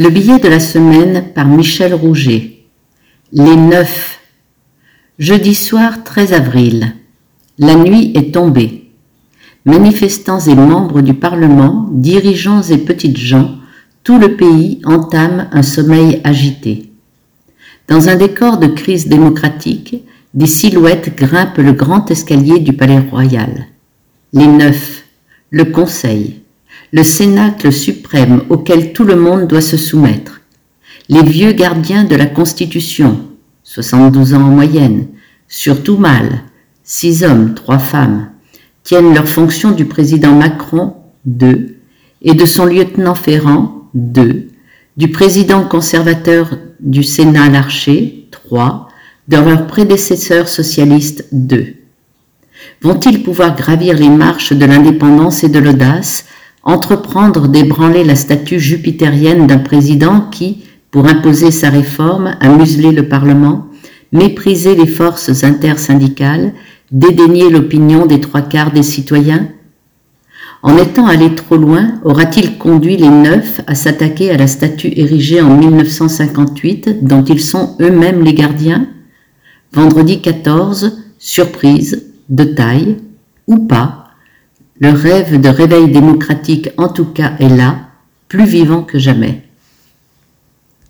Le billet de la semaine par Michel Rouget. Les neufs. Jeudi soir 13 avril. La nuit est tombée. Manifestants et membres du Parlement, dirigeants et petites gens, tout le pays entame un sommeil agité. Dans un décor de crise démocratique, des silhouettes grimpent le grand escalier du Palais Royal. Les neufs, le Conseil, le cénacle suprême auquel tout le monde doit se soumettre, les vieux gardiens de la Constitution, 72 ans en moyenne, surtout mâles, six hommes, trois femmes, tiennent leurs fonctions du président Macron, deux, et de son lieutenant Ferrand, deux, du président conservateur du Sénat Larcher, trois, de leur prédécesseur socialiste, deux. Vont-ils pouvoir gravir les marches de l'indépendance et de l'audace entreprendre d'ébranler la statue jupitérienne d'un président qui, pour imposer sa réforme, a muselé le Parlement, méprisé les forces intersyndicales, dédaigné l'opinion des trois quarts des citoyens. En étant allé trop loin, aura-t-il conduit les neufs à s'attaquer à la statue érigée en 1958 dont ils sont eux-mêmes les gardiens? Vendredi 14, surprise, de taille, ou pas, le rêve de réveil démocratique en tout cas est là, plus vivant que jamais.